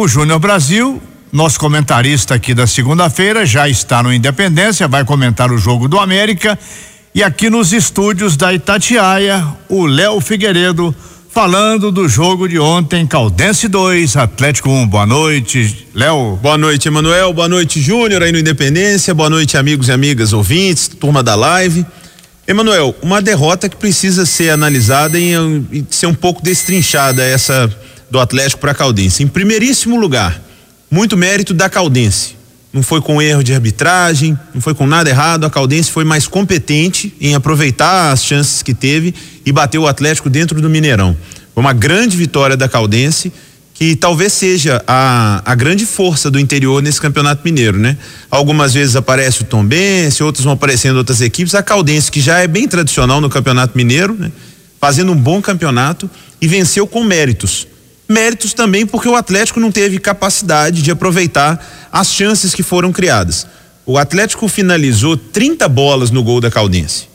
o Júnior Brasil, nosso comentarista aqui da segunda-feira, já está no Independência, vai comentar o jogo do América. E aqui nos estúdios da Itatiaia, o Léo Figueiredo falando do jogo de ontem, Caldense 2, Atlético 1. Um. Boa noite, Léo. Boa noite, Emanuel. Boa noite, Júnior, aí no Independência. Boa noite, amigos e amigas ouvintes, turma da live. Emanuel, uma derrota que precisa ser analisada e, e ser um pouco destrinchada essa do Atlético para Caldense. Em primeiríssimo lugar, muito mérito da Caldense. Não foi com erro de arbitragem, não foi com nada errado. A Caldense foi mais competente em aproveitar as chances que teve e bateu o Atlético dentro do Mineirão. Foi uma grande vitória da Caldense que talvez seja a, a grande força do interior nesse campeonato mineiro, né? Algumas vezes aparece o Tombense, outras vão aparecendo outras equipes. A Caldense, que já é bem tradicional no campeonato mineiro, né? Fazendo um bom campeonato e venceu com méritos. Méritos também porque o Atlético não teve capacidade de aproveitar as chances que foram criadas. O Atlético finalizou 30 bolas no gol da Caldense.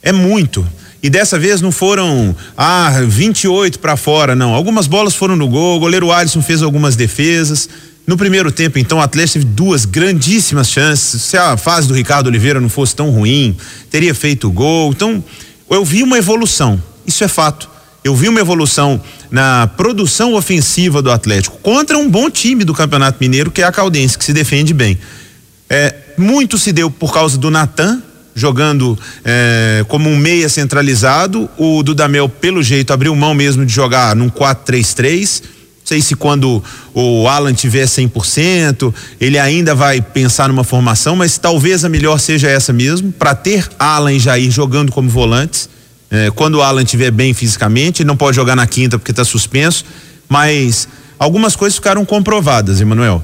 É muito. E dessa vez não foram ah 28 para fora, não. Algumas bolas foram no gol. O goleiro Alisson fez algumas defesas. No primeiro tempo, então, o Atlético teve duas grandíssimas chances. Se a fase do Ricardo Oliveira não fosse tão ruim, teria feito gol. Então, eu vi uma evolução. Isso é fato. Eu vi uma evolução na produção ofensiva do Atlético contra um bom time do Campeonato Mineiro, que é a Caldense, que se defende bem. É, muito se deu por causa do Natan, jogando é, como um meia centralizado. O Dudamel, pelo jeito, abriu mão mesmo de jogar num 4-3-3. Não sei se quando o Alan tiver 100%, ele ainda vai pensar numa formação, mas talvez a melhor seja essa mesmo, para ter Alan e Jair jogando como volantes. É, quando o Alan estiver bem fisicamente, não pode jogar na quinta porque está suspenso, mas algumas coisas ficaram comprovadas, Emanuel.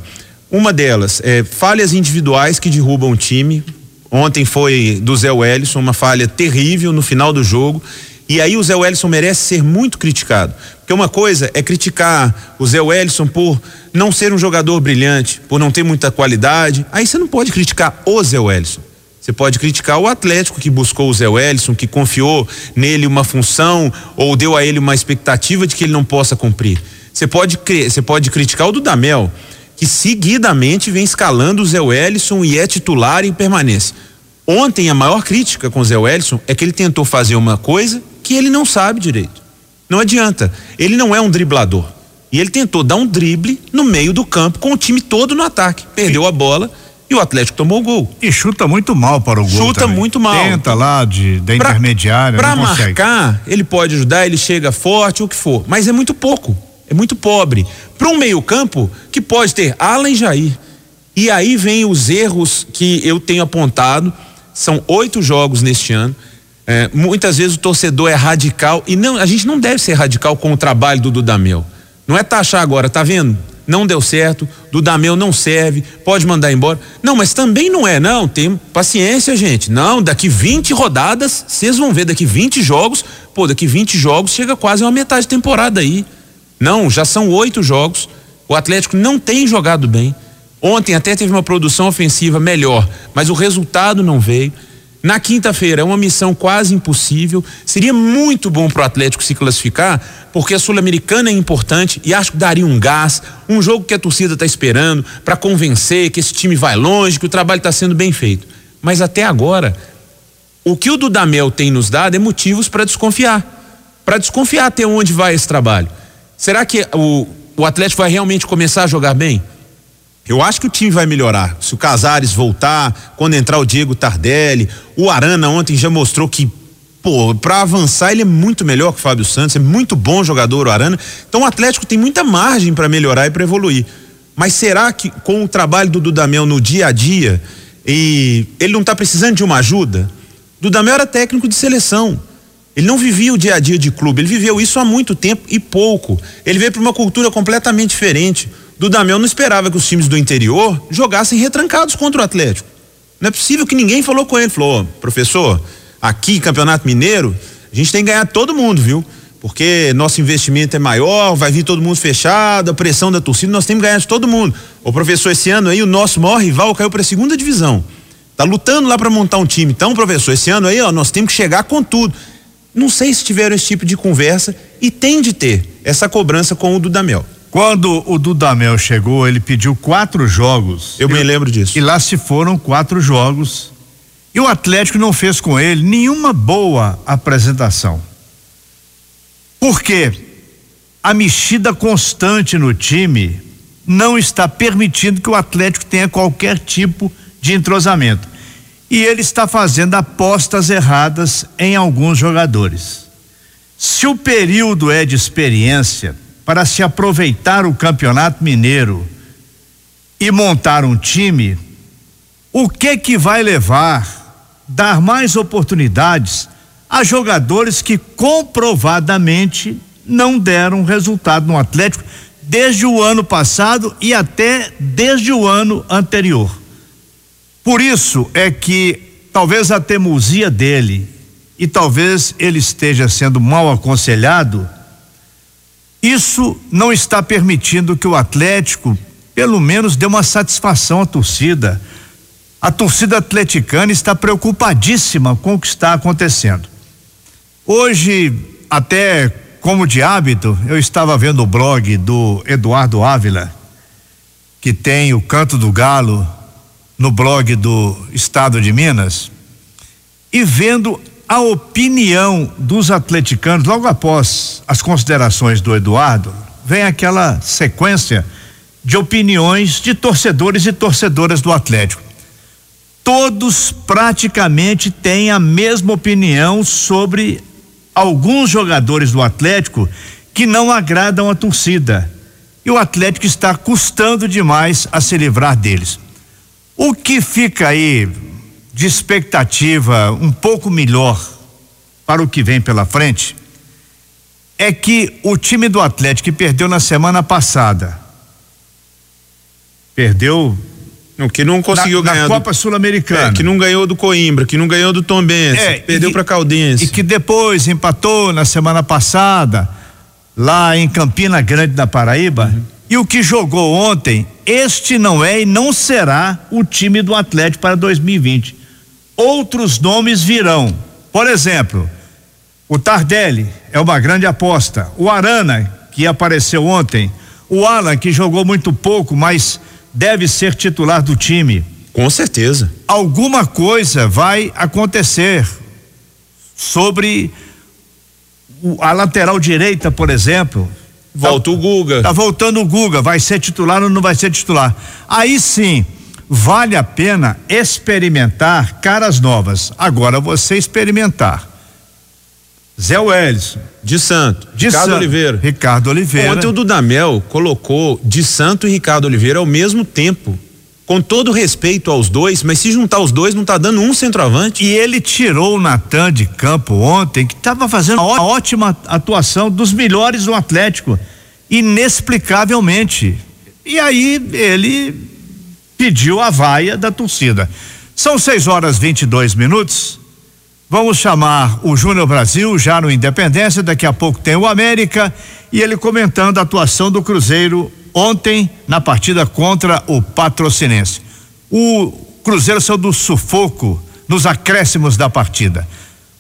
Uma delas é falhas individuais que derrubam o time. Ontem foi do Zé Wellison, uma falha terrível no final do jogo. E aí o Zé Wellison merece ser muito criticado. Porque uma coisa é criticar o Zé Wellison por não ser um jogador brilhante, por não ter muita qualidade. Aí você não pode criticar o Zé Wellison. Você pode criticar o Atlético que buscou o Zé Wellison, que confiou nele uma função ou deu a ele uma expectativa de que ele não possa cumprir. Você pode, você pode criticar o Dudamel, que seguidamente vem escalando o Zé Wellison e é titular em permanência. Ontem a maior crítica com o Zé Wellison é que ele tentou fazer uma coisa que ele não sabe direito. Não adianta. Ele não é um driblador. E ele tentou dar um drible no meio do campo com o time todo no ataque. Perdeu a bola e o Atlético tomou o gol. E chuta muito mal para o gol. Chuta também. muito mal. Tenta lá de, da pra, intermediária. Para marcar, ele pode ajudar, ele chega forte, o que for. Mas é muito pouco é muito pobre. Para um meio-campo que pode ter Alan e Jair. E aí vem os erros que eu tenho apontado. São oito jogos neste ano. É, muitas vezes o torcedor é radical e não, a gente não deve ser radical com o trabalho do Dudamel. Não é taxar agora, tá vendo? Não deu certo, Dudamel não serve, pode mandar embora. Não, mas também não é, não. Tem paciência, gente. Não, daqui 20 rodadas, vocês vão ver daqui 20 jogos. Pô, daqui 20 jogos chega quase uma metade de temporada aí. Não, já são oito jogos. O Atlético não tem jogado bem. Ontem até teve uma produção ofensiva melhor, mas o resultado não veio. Na quinta-feira é uma missão quase impossível. Seria muito bom para o Atlético se classificar, porque a Sul-Americana é importante e acho que daria um gás, um jogo que a torcida está esperando para convencer que esse time vai longe, que o trabalho está sendo bem feito. Mas até agora, o que o Dudamel tem nos dado é motivos para desconfiar. Para desconfiar até onde vai esse trabalho. Será que o, o Atlético vai realmente começar a jogar bem? Eu acho que o time vai melhorar. Se o Casares voltar, quando entrar o Diego Tardelli, o Arana ontem já mostrou que, pô, para avançar ele é muito melhor que o Fábio Santos, é muito bom jogador o Arana. Então o Atlético tem muita margem para melhorar e para evoluir. Mas será que com o trabalho do Dudamel no dia a dia, e ele não está precisando de uma ajuda? Dudamel era técnico de seleção. Ele não vivia o dia a dia de clube, ele viveu isso há muito tempo e pouco. Ele veio para uma cultura completamente diferente. Dudamel não esperava que os times do interior jogassem retrancados contra o Atlético. Não é possível que ninguém falou com ele. Falou, professor, aqui, Campeonato Mineiro, a gente tem que ganhar todo mundo, viu? Porque nosso investimento é maior, vai vir todo mundo fechado, a pressão da torcida, nós temos que ganhar de todo mundo. O professor, esse ano aí, o nosso maior rival caiu para a segunda divisão. Tá lutando lá para montar um time. Então, professor, esse ano aí, ó, nós temos que chegar com tudo. Não sei se tiveram esse tipo de conversa e tem de ter essa cobrança com o Dudamel. Quando o Dudamel chegou, ele pediu quatro jogos. Eu me lembro disso. E lá se foram quatro jogos. E o Atlético não fez com ele nenhuma boa apresentação. Por quê? A mexida constante no time não está permitindo que o Atlético tenha qualquer tipo de entrosamento. E ele está fazendo apostas erradas em alguns jogadores. Se o período é de experiência, para se aproveitar o Campeonato Mineiro e montar um time, o que que vai levar dar mais oportunidades a jogadores que comprovadamente não deram resultado no Atlético desde o ano passado e até desde o ano anterior. Por isso é que talvez a teimosia dele e talvez ele esteja sendo mal aconselhado isso não está permitindo que o Atlético, pelo menos, dê uma satisfação à torcida. A torcida atleticana está preocupadíssima com o que está acontecendo. Hoje, até como de hábito, eu estava vendo o blog do Eduardo Ávila, que tem o Canto do Galo no blog do Estado de Minas, e vendo a opinião dos atleticanos, logo após as considerações do Eduardo, vem aquela sequência de opiniões de torcedores e torcedoras do Atlético. Todos praticamente têm a mesma opinião sobre alguns jogadores do Atlético que não agradam a torcida. E o Atlético está custando demais a se livrar deles. O que fica aí de expectativa um pouco melhor para o que vem pela frente é que o time do Atlético que perdeu na semana passada perdeu o que não conseguiu na, ganhar na Copa Sul-Americana, é, que não ganhou do Coimbra, que não ganhou do Tombense, é, perdeu para Caldense e que depois empatou na semana passada lá em Campina Grande da Paraíba. Uhum. E o que jogou ontem, este não é e não será o time do Atlético para 2020 outros nomes virão. Por exemplo, o Tardelli é uma grande aposta. O Arana, que apareceu ontem. O Alan, que jogou muito pouco, mas deve ser titular do time. Com certeza. Alguma coisa vai acontecer sobre a lateral direita, por exemplo. Volta tá, o Guga. Tá voltando o Guga, vai ser titular ou não vai ser titular? Aí sim, vale a pena experimentar caras novas. Agora você experimentar. Zé Welles. De Santo. De Ricardo Santo, Oliveira. Ricardo Oliveira. Ontem o Dudamel colocou de Santo e Ricardo Oliveira ao mesmo tempo. Com todo respeito aos dois, mas se juntar os dois, não tá dando um centroavante. E ele tirou o Natan de campo ontem, que estava fazendo uma ótima atuação dos melhores do Atlético. Inexplicavelmente. E aí ele pediu a vaia da torcida. São 6 horas 22 minutos. Vamos chamar o Júnior Brasil já no Independência. Daqui a pouco tem o América e ele comentando a atuação do Cruzeiro ontem na partida contra o Patrocinense. O Cruzeiro saiu do sufoco nos acréscimos da partida.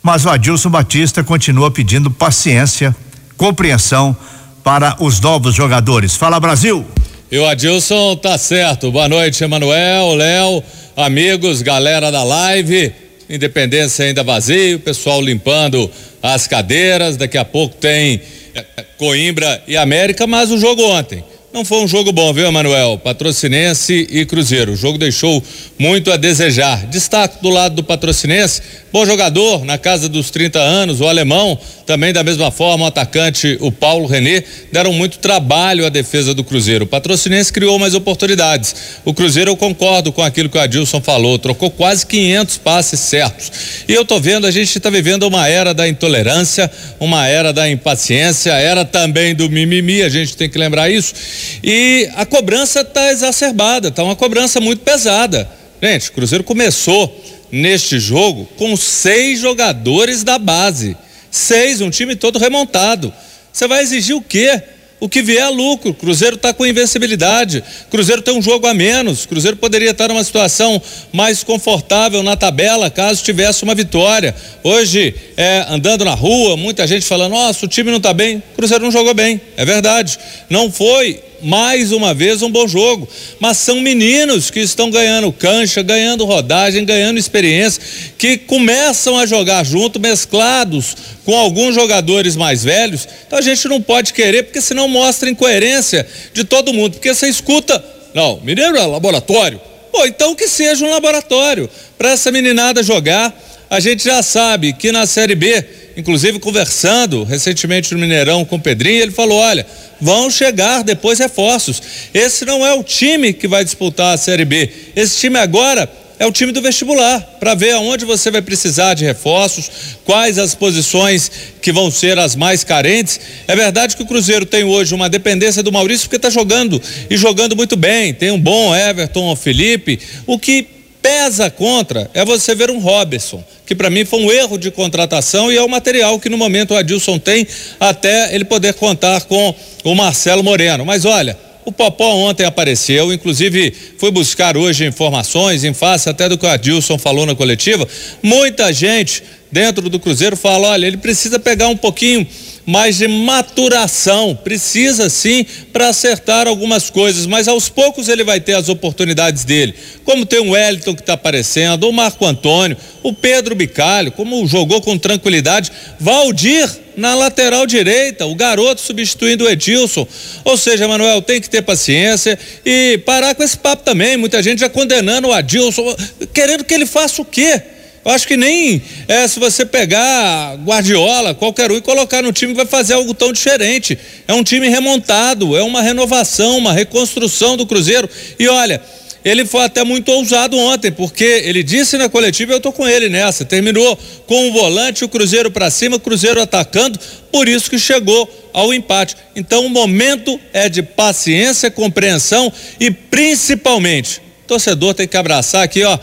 Mas o Adilson Batista continua pedindo paciência, compreensão para os novos jogadores. Fala Brasil! E o Adilson tá certo. Boa noite, Emanuel, Léo, amigos, galera da live. Independência ainda vazio, pessoal limpando as cadeiras. Daqui a pouco tem é, Coimbra e América, mas o jogo ontem não foi um jogo bom, viu, Emanuel? Patrocinense e Cruzeiro. O jogo deixou muito a desejar. Destaque do lado do Patrocinense, bom jogador, na casa dos 30 anos, o alemão, também da mesma forma, o atacante, o Paulo René, deram muito trabalho à defesa do Cruzeiro. O Patrocinense criou mais oportunidades. O Cruzeiro, eu concordo com aquilo que o Adilson falou, trocou quase 500 passes certos. E eu tô vendo, a gente está vivendo uma era da intolerância, uma era da impaciência, era também do mimimi, a gente tem que lembrar isso e a cobrança está exacerbada, está uma cobrança muito pesada. Gente, o Cruzeiro começou neste jogo com seis jogadores da base. Seis, um time todo remontado. Você vai exigir o quê? o que vier é lucro. Cruzeiro está com invencibilidade. Cruzeiro tem um jogo a menos. Cruzeiro poderia estar numa situação mais confortável na tabela caso tivesse uma vitória. Hoje, é, andando na rua, muita gente falando: nossa, o time não está bem. Cruzeiro não jogou bem. É verdade. Não foi mais uma vez um bom jogo. Mas são meninos que estão ganhando cancha, ganhando rodagem, ganhando experiência, que começam a jogar junto, mesclados com alguns jogadores mais velhos. Então a gente não pode querer, porque senão mostra incoerência de todo mundo. Porque você escuta, não, Mineiro é laboratório. Pô, então que seja um laboratório para essa meninada jogar. A gente já sabe que na Série B, inclusive conversando recentemente no Mineirão com o Pedrinho, ele falou: olha, vão chegar depois reforços. Esse não é o time que vai disputar a Série B. Esse time agora é o time do vestibular, para ver aonde você vai precisar de reforços, quais as posições que vão ser as mais carentes. É verdade que o Cruzeiro tem hoje uma dependência do Maurício porque está jogando e jogando muito bem. Tem um bom Everton, Felipe. O que pesa contra é você ver um Robertson, que para mim foi um erro de contratação e é o material que no momento o Adilson tem até ele poder contar com o Marcelo Moreno. Mas olha, o Popó ontem apareceu, inclusive foi buscar hoje informações em face até do que o Adilson falou na coletiva. Muita gente dentro do Cruzeiro fala: olha, ele precisa pegar um pouquinho mais de maturação, precisa sim para acertar algumas coisas, mas aos poucos ele vai ter as oportunidades dele. Como tem o Wellington que está aparecendo, o Marco Antônio, o Pedro Bicalho, como jogou com tranquilidade, Valdir na lateral direita, o garoto substituindo o Edilson. Ou seja, Manuel, tem que ter paciência e parar com esse papo também. Muita gente já condenando o Adilson, querendo que ele faça o quê? Eu acho que nem é, se você pegar Guardiola, qualquer um, e colocar no time vai fazer algo tão diferente. É um time remontado, é uma renovação, uma reconstrução do Cruzeiro. E olha, ele foi até muito ousado ontem, porque ele disse na coletiva, eu tô com ele nessa, terminou com o volante, o Cruzeiro para cima, o Cruzeiro atacando, por isso que chegou ao empate. Então o momento é de paciência, compreensão e principalmente, o torcedor tem que abraçar aqui, ó,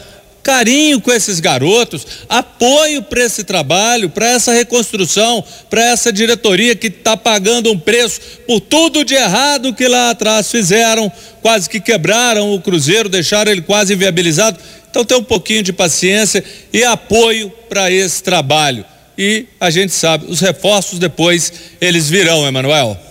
carinho com esses garotos, apoio para esse trabalho, para essa reconstrução, para essa diretoria que está pagando um preço por tudo de errado que lá atrás fizeram, quase que quebraram o Cruzeiro, deixaram ele quase inviabilizado. Então tem um pouquinho de paciência e apoio para esse trabalho. E a gente sabe, os reforços depois eles virão, Emanuel.